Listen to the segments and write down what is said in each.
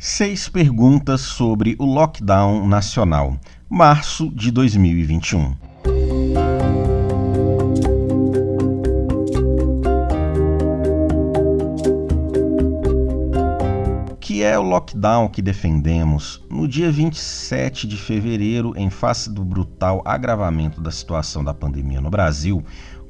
Seis perguntas sobre o lockdown nacional, março de 2021. O que é o lockdown que defendemos? No dia 27 de fevereiro, em face do brutal agravamento da situação da pandemia no Brasil,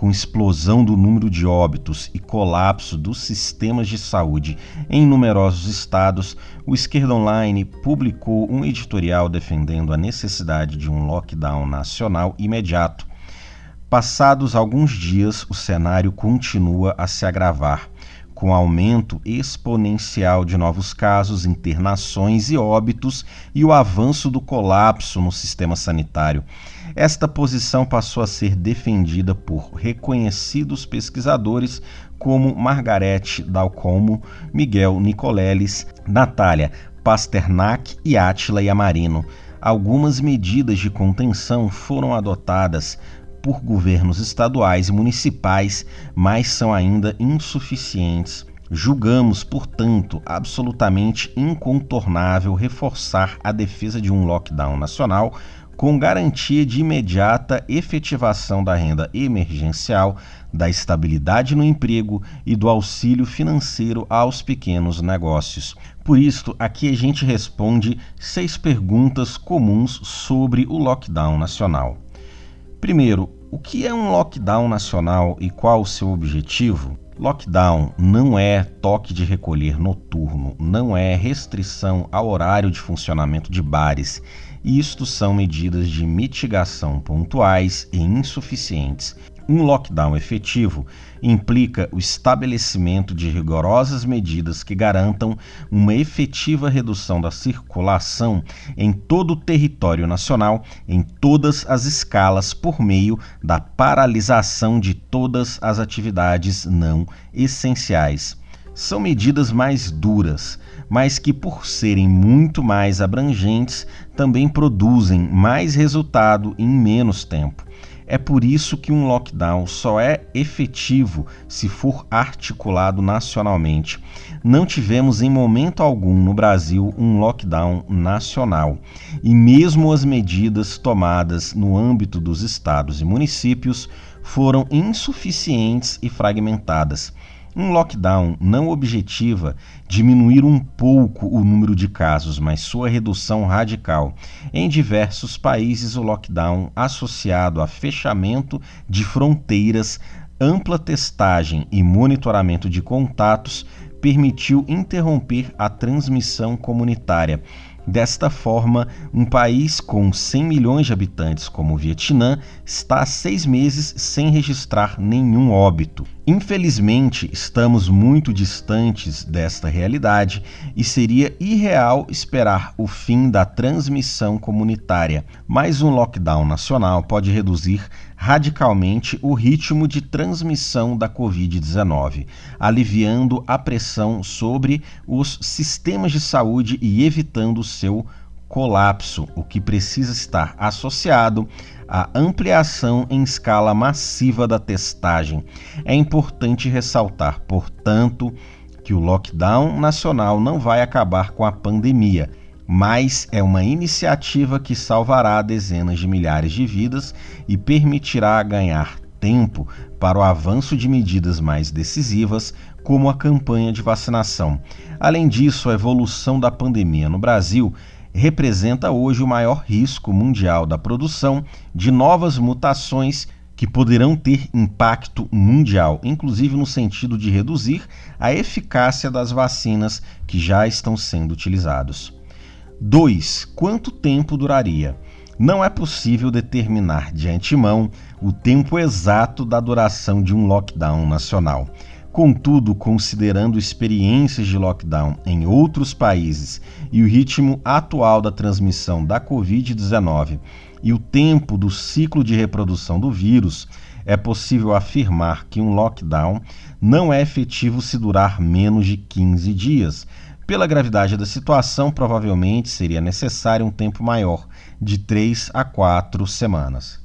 com explosão do número de óbitos e colapso dos sistemas de saúde em numerosos estados, o Esquerda Online publicou um editorial defendendo a necessidade de um lockdown nacional imediato. Passados alguns dias, o cenário continua a se agravar com aumento exponencial de novos casos, internações e óbitos e o avanço do colapso no sistema sanitário. Esta posição passou a ser defendida por reconhecidos pesquisadores como Margarete Dalcomo, Miguel Nicoleles, Natália Pasternak e Átila Yamarino. Algumas medidas de contenção foram adotadas por governos estaduais e municipais, mas são ainda insuficientes. Julgamos, portanto, absolutamente incontornável reforçar a defesa de um lockdown nacional com garantia de imediata efetivação da renda emergencial, da estabilidade no emprego e do auxílio financeiro aos pequenos negócios. Por isso, aqui a gente responde seis perguntas comuns sobre o lockdown nacional. Primeiro, o que é um lockdown nacional e qual o seu objetivo? Lockdown não é toque de recolher noturno, não é restrição ao horário de funcionamento de bares. Isto são medidas de mitigação pontuais e insuficientes um lockdown efetivo implica o estabelecimento de rigorosas medidas que garantam uma efetiva redução da circulação em todo o território nacional, em todas as escalas, por meio da paralisação de todas as atividades não essenciais. São medidas mais duras, mas que, por serem muito mais abrangentes, também produzem mais resultado em menos tempo. É por isso que um lockdown só é efetivo se for articulado nacionalmente. Não tivemos em momento algum no Brasil um lockdown nacional. E mesmo as medidas tomadas no âmbito dos estados e municípios foram insuficientes e fragmentadas. Um lockdown não objetiva diminuir um pouco o número de casos, mas sua redução radical. Em diversos países, o lockdown, associado a fechamento de fronteiras, ampla testagem e monitoramento de contatos, permitiu interromper a transmissão comunitária Desta forma, um país com 100 milhões de habitantes, como o Vietnã, está há seis meses sem registrar nenhum óbito. Infelizmente, estamos muito distantes desta realidade e seria irreal esperar o fim da transmissão comunitária, mas um lockdown nacional pode reduzir radicalmente o ritmo de transmissão da Covid-19, aliviando a pressão sobre os sistemas de saúde e evitando seu colapso, o que precisa estar associado à ampliação em escala massiva da testagem. É importante ressaltar, portanto, que o lockdown nacional não vai acabar com a pandemia mas é uma iniciativa que salvará dezenas de milhares de vidas e permitirá ganhar tempo para o avanço de medidas mais decisivas, como a campanha de vacinação. Além disso, a evolução da pandemia no Brasil representa hoje o maior risco mundial da produção de novas mutações que poderão ter impacto mundial, inclusive no sentido de reduzir a eficácia das vacinas que já estão sendo utilizados. 2. Quanto tempo duraria? Não é possível determinar de antemão o tempo exato da duração de um lockdown nacional. Contudo, considerando experiências de lockdown em outros países e o ritmo atual da transmissão da Covid-19 e o tempo do ciclo de reprodução do vírus, é possível afirmar que um lockdown não é efetivo se durar menos de 15 dias, pela gravidade da situação, provavelmente seria necessário um tempo maior, de 3 a 4 semanas.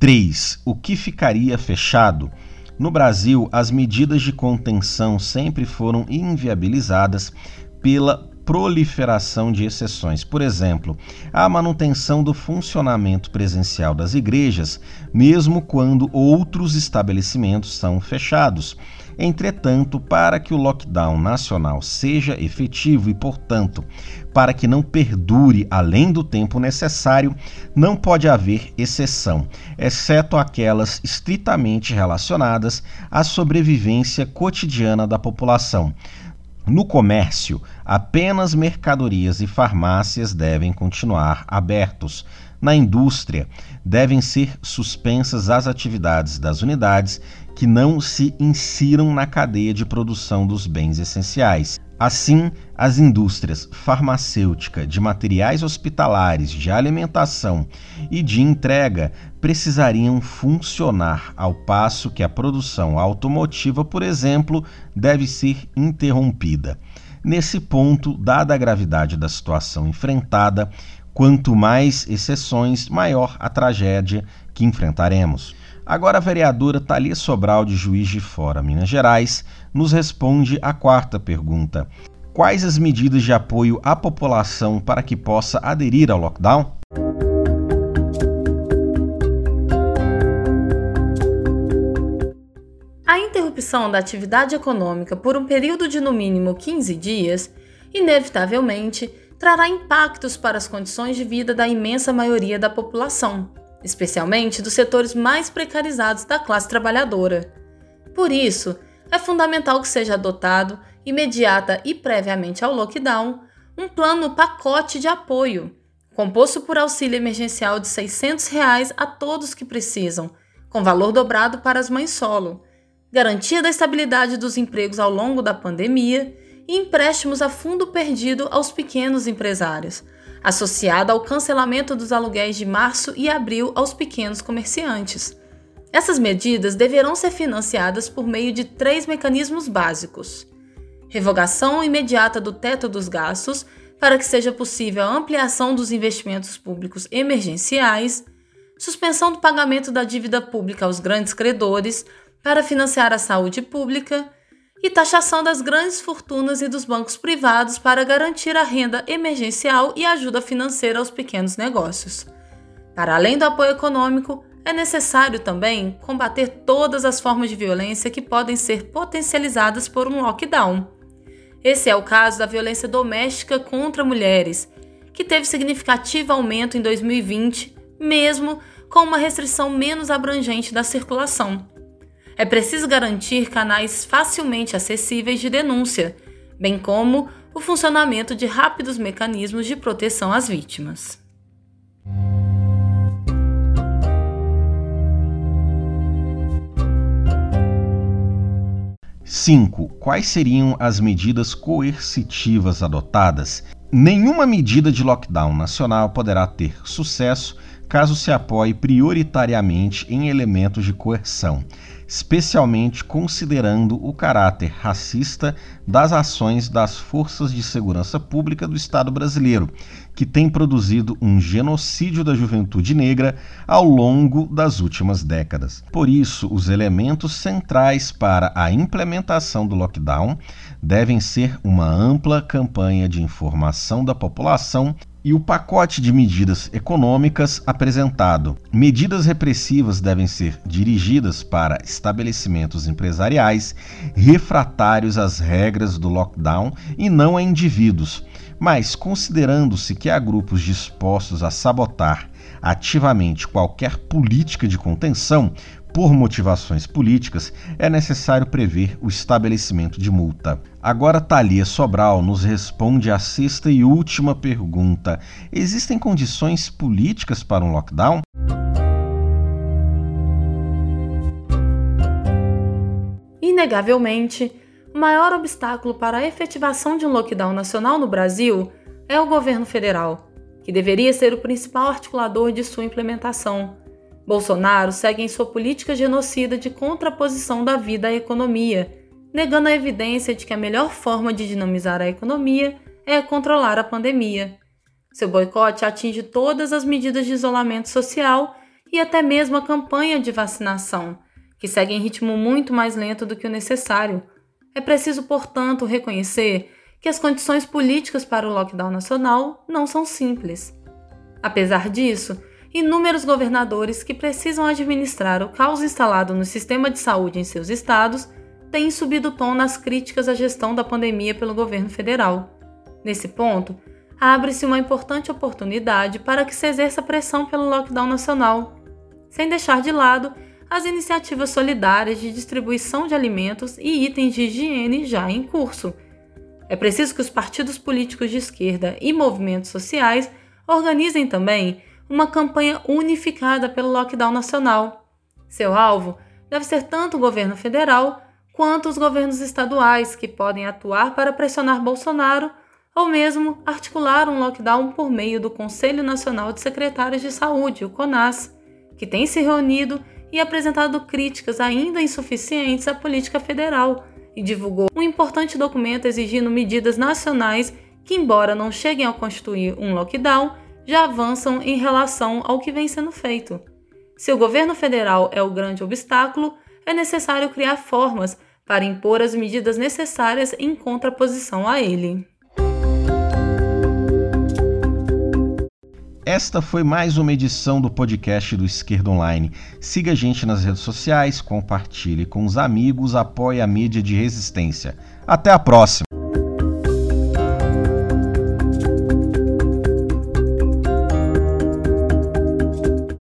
3. O que ficaria fechado? No Brasil, as medidas de contenção sempre foram inviabilizadas pela proliferação de exceções. Por exemplo, a manutenção do funcionamento presencial das igrejas, mesmo quando outros estabelecimentos são fechados. Entretanto, para que o lockdown nacional seja efetivo e, portanto, para que não perdure além do tempo necessário, não pode haver exceção, exceto aquelas estritamente relacionadas à sobrevivência cotidiana da população. No comércio, apenas mercadorias e farmácias devem continuar abertos. Na indústria, devem ser suspensas as atividades das unidades que não se insiram na cadeia de produção dos bens essenciais. Assim, as indústrias farmacêutica, de materiais hospitalares, de alimentação e de entrega precisariam funcionar, ao passo que a produção automotiva, por exemplo, deve ser interrompida. Nesse ponto, dada a gravidade da situação enfrentada, quanto mais exceções, maior a tragédia que enfrentaremos. Agora a vereadora Thalia Sobral, de Juiz de Fora, Minas Gerais, nos responde a quarta pergunta. Quais as medidas de apoio à população para que possa aderir ao lockdown? A interrupção da atividade econômica por um período de no mínimo 15 dias, inevitavelmente, trará impactos para as condições de vida da imensa maioria da população, especialmente dos setores mais precarizados da classe trabalhadora. Por isso, é fundamental que seja adotado, imediata e previamente ao lockdown, um plano pacote de apoio, composto por auxílio emergencial de 600 reais a todos que precisam, com valor dobrado para as mães solo, garantia da estabilidade dos empregos ao longo da pandemia e empréstimos a fundo perdido aos pequenos empresários, associada ao cancelamento dos aluguéis de março e abril aos pequenos comerciantes. Essas medidas deverão ser financiadas por meio de três mecanismos básicos: revogação imediata do teto dos gastos, para que seja possível a ampliação dos investimentos públicos emergenciais, suspensão do pagamento da dívida pública aos grandes credores para financiar a saúde pública e taxação das grandes fortunas e dos bancos privados para garantir a renda emergencial e ajuda financeira aos pequenos negócios. Para além do apoio econômico, é necessário também combater todas as formas de violência que podem ser potencializadas por um lockdown. Esse é o caso da violência doméstica contra mulheres, que teve significativo aumento em 2020, mesmo com uma restrição menos abrangente da circulação. É preciso garantir canais facilmente acessíveis de denúncia, bem como o funcionamento de rápidos mecanismos de proteção às vítimas. Cinco. Quais seriam as medidas coercitivas adotadas? Nenhuma medida de lockdown nacional poderá ter sucesso caso se apoie prioritariamente em elementos de coerção, especialmente considerando o caráter racista das ações das forças de segurança pública do Estado brasileiro, que tem produzido um genocídio da juventude negra ao longo das últimas décadas. Por isso, os elementos centrais para a implementação do lockdown devem ser uma ampla campanha de informação da população e o pacote de medidas econômicas apresentado. Medidas repressivas devem ser dirigidas para estabelecimentos empresariais refratários às regras do lockdown e não a indivíduos, mas considerando-se que há grupos dispostos a sabotar ativamente qualquer política de contenção, por motivações políticas, é necessário prever o estabelecimento de multa. Agora Thalia Sobral nos responde a sexta e última pergunta: existem condições políticas para um lockdown? Inegavelmente, o maior obstáculo para a efetivação de um lockdown nacional no Brasil é o governo federal, que deveria ser o principal articulador de sua implementação Bolsonaro segue em sua política genocida de contraposição da vida à economia, negando a evidência de que a melhor forma de dinamizar a economia é controlar a pandemia. Seu boicote atinge todas as medidas de isolamento social e até mesmo a campanha de vacinação, que segue em ritmo muito mais lento do que o necessário. É preciso, portanto, reconhecer que as condições políticas para o lockdown nacional não são simples. Apesar disso, inúmeros governadores que precisam administrar o caos instalado no sistema de saúde em seus estados têm subido o tom nas críticas à gestão da pandemia pelo governo federal. Nesse ponto, abre-se uma importante oportunidade para que se exerça pressão pelo lockdown nacional, sem deixar de lado as iniciativas solidárias de distribuição de alimentos e itens de higiene já em curso. É preciso que os partidos políticos de esquerda e movimentos sociais organizem também uma campanha unificada pelo lockdown nacional. Seu alvo deve ser tanto o governo federal quanto os governos estaduais, que podem atuar para pressionar Bolsonaro ou mesmo articular um lockdown por meio do Conselho Nacional de Secretários de Saúde, o CONAS, que tem se reunido e apresentado críticas ainda insuficientes à política federal e divulgou um importante documento exigindo medidas nacionais que, embora não cheguem a constituir um lockdown, já avançam em relação ao que vem sendo feito. Se o governo federal é o grande obstáculo, é necessário criar formas para impor as medidas necessárias em contraposição a ele. Esta foi mais uma edição do podcast do Esquerda Online. Siga a gente nas redes sociais, compartilhe com os amigos, apoie a mídia de resistência. Até a próxima!